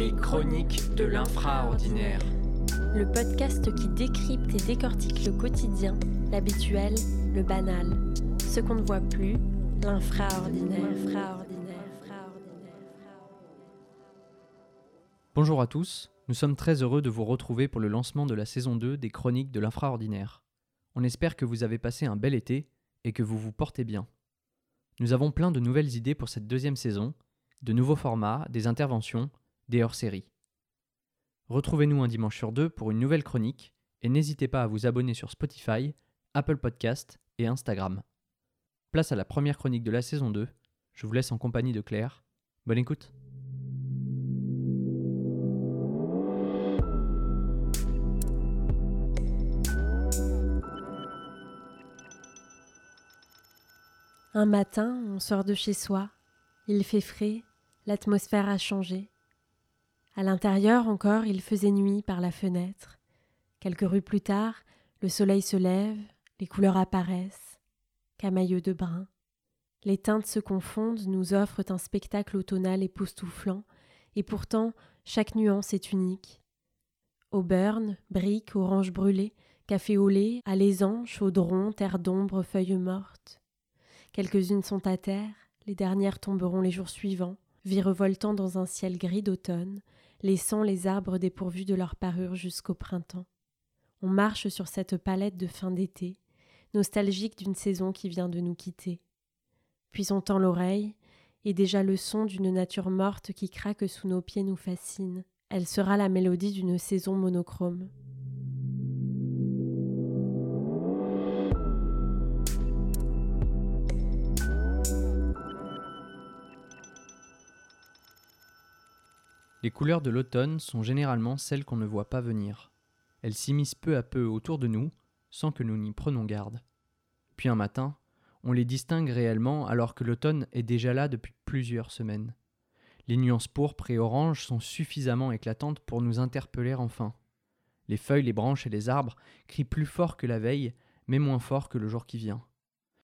Les chroniques de l'infraordinaire. Le podcast qui décrypte et décortique le quotidien, l'habituel, le banal. Ce qu'on ne voit plus, l'infraordinaire. Bonjour à tous, nous sommes très heureux de vous retrouver pour le lancement de la saison 2 des chroniques de l'infraordinaire. On espère que vous avez passé un bel été et que vous vous portez bien. Nous avons plein de nouvelles idées pour cette deuxième saison, de nouveaux formats, des interventions, des hors-séries. Retrouvez-nous un dimanche sur deux pour une nouvelle chronique et n'hésitez pas à vous abonner sur Spotify, Apple Podcast et Instagram. Place à la première chronique de la saison 2. Je vous laisse en compagnie de Claire. Bonne écoute. Un matin, on sort de chez soi. Il fait frais, l'atmosphère a changé. À l'intérieur encore, il faisait nuit par la fenêtre. Quelques rues plus tard, le soleil se lève, les couleurs apparaissent, camailleux de brun. Les teintes se confondent, nous offrent un spectacle automnal époustouflant, et pourtant chaque nuance est unique. Auburn, briques, oranges brûlées, café au lait, alaisan, chaudron, terre d'ombre, feuilles mortes. Quelques-unes sont à terre, les dernières tomberont les jours suivants, virevoltant dans un ciel gris d'automne, laissant les arbres dépourvus de leur parure jusqu'au printemps. On marche sur cette palette de fin d'été, nostalgique d'une saison qui vient de nous quitter. Puis on tend l'oreille, et déjà le son d'une nature morte qui craque sous nos pieds nous fascine. Elle sera la mélodie d'une saison monochrome. Les couleurs de l'automne sont généralement celles qu'on ne voit pas venir. Elles s'immiscent peu à peu autour de nous, sans que nous n'y prenons garde. Puis un matin, on les distingue réellement alors que l'automne est déjà là depuis plusieurs semaines. Les nuances pourpres et oranges sont suffisamment éclatantes pour nous interpeller enfin. Les feuilles, les branches et les arbres crient plus fort que la veille, mais moins fort que le jour qui vient.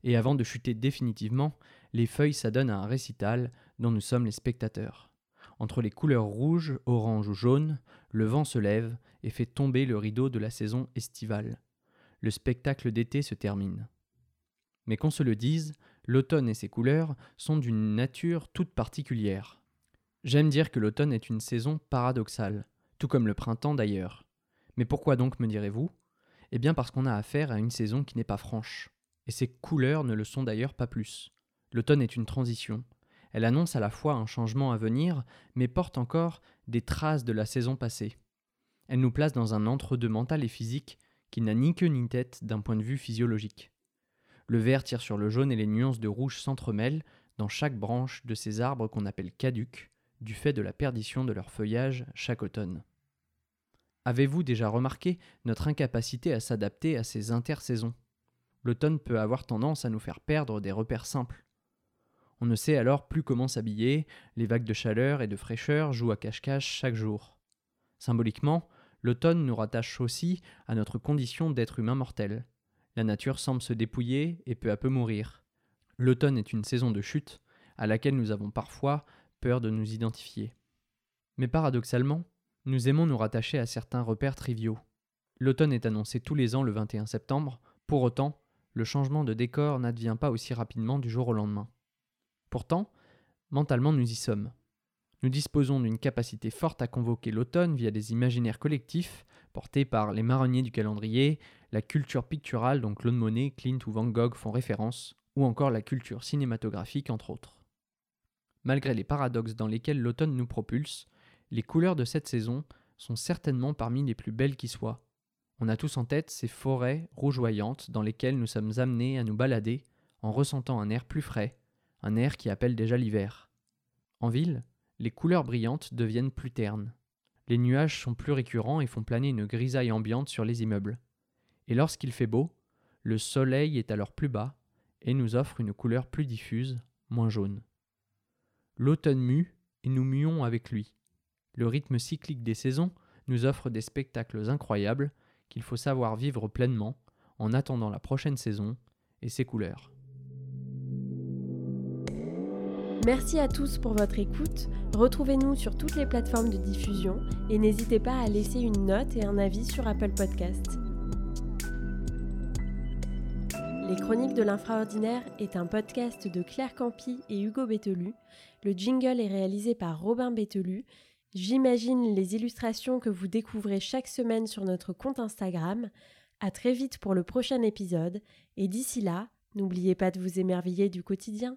Et avant de chuter définitivement, les feuilles s'adonnent à un récital dont nous sommes les spectateurs. Entre les couleurs rouge, orange ou jaune, le vent se lève et fait tomber le rideau de la saison estivale. Le spectacle d'été se termine. Mais qu'on se le dise, l'automne et ses couleurs sont d'une nature toute particulière. J'aime dire que l'automne est une saison paradoxale, tout comme le printemps d'ailleurs. Mais pourquoi donc me direz-vous? Eh bien parce qu'on a affaire à une saison qui n'est pas franche. Et ses couleurs ne le sont d'ailleurs pas plus. L'automne est une transition, elle annonce à la fois un changement à venir, mais porte encore des traces de la saison passée. Elle nous place dans un entre-deux mental et physique qui n'a ni queue ni tête d'un point de vue physiologique. Le vert tire sur le jaune et les nuances de rouge s'entremêlent dans chaque branche de ces arbres qu'on appelle caducs, du fait de la perdition de leur feuillage chaque automne. Avez-vous déjà remarqué notre incapacité à s'adapter à ces intersaisons? L'automne peut avoir tendance à nous faire perdre des repères simples. On ne sait alors plus comment s'habiller, les vagues de chaleur et de fraîcheur jouent à cache-cache chaque jour. Symboliquement, l'automne nous rattache aussi à notre condition d'être humain mortel. La nature semble se dépouiller et peu à peu mourir. L'automne est une saison de chute à laquelle nous avons parfois peur de nous identifier. Mais paradoxalement, nous aimons nous rattacher à certains repères triviaux. L'automne est annoncé tous les ans le 21 septembre, pour autant, le changement de décor n'advient pas aussi rapidement du jour au lendemain. Pourtant, mentalement nous y sommes. Nous disposons d'une capacité forte à convoquer l'automne via des imaginaires collectifs portés par les marronniers du calendrier, la culture picturale dont Claude Monet, Clint ou Van Gogh font référence, ou encore la culture cinématographique entre autres. Malgré les paradoxes dans lesquels l'automne nous propulse, les couleurs de cette saison sont certainement parmi les plus belles qui soient. On a tous en tête ces forêts rougeoyantes dans lesquelles nous sommes amenés à nous balader en ressentant un air plus frais, un air qui appelle déjà l'hiver. En ville, les couleurs brillantes deviennent plus ternes. Les nuages sont plus récurrents et font planer une grisaille ambiante sur les immeubles. Et lorsqu'il fait beau, le soleil est alors plus bas et nous offre une couleur plus diffuse, moins jaune. L'automne mue et nous muons avec lui. Le rythme cyclique des saisons nous offre des spectacles incroyables qu'il faut savoir vivre pleinement en attendant la prochaine saison et ses couleurs. Merci à tous pour votre écoute. Retrouvez-nous sur toutes les plateformes de diffusion et n'hésitez pas à laisser une note et un avis sur Apple Podcast. Les Chroniques de l'Infraordinaire est un podcast de Claire Campi et Hugo Bételu. Le jingle est réalisé par Robin Bételu. J'imagine les illustrations que vous découvrez chaque semaine sur notre compte Instagram. À très vite pour le prochain épisode et d'ici là, n'oubliez pas de vous émerveiller du quotidien.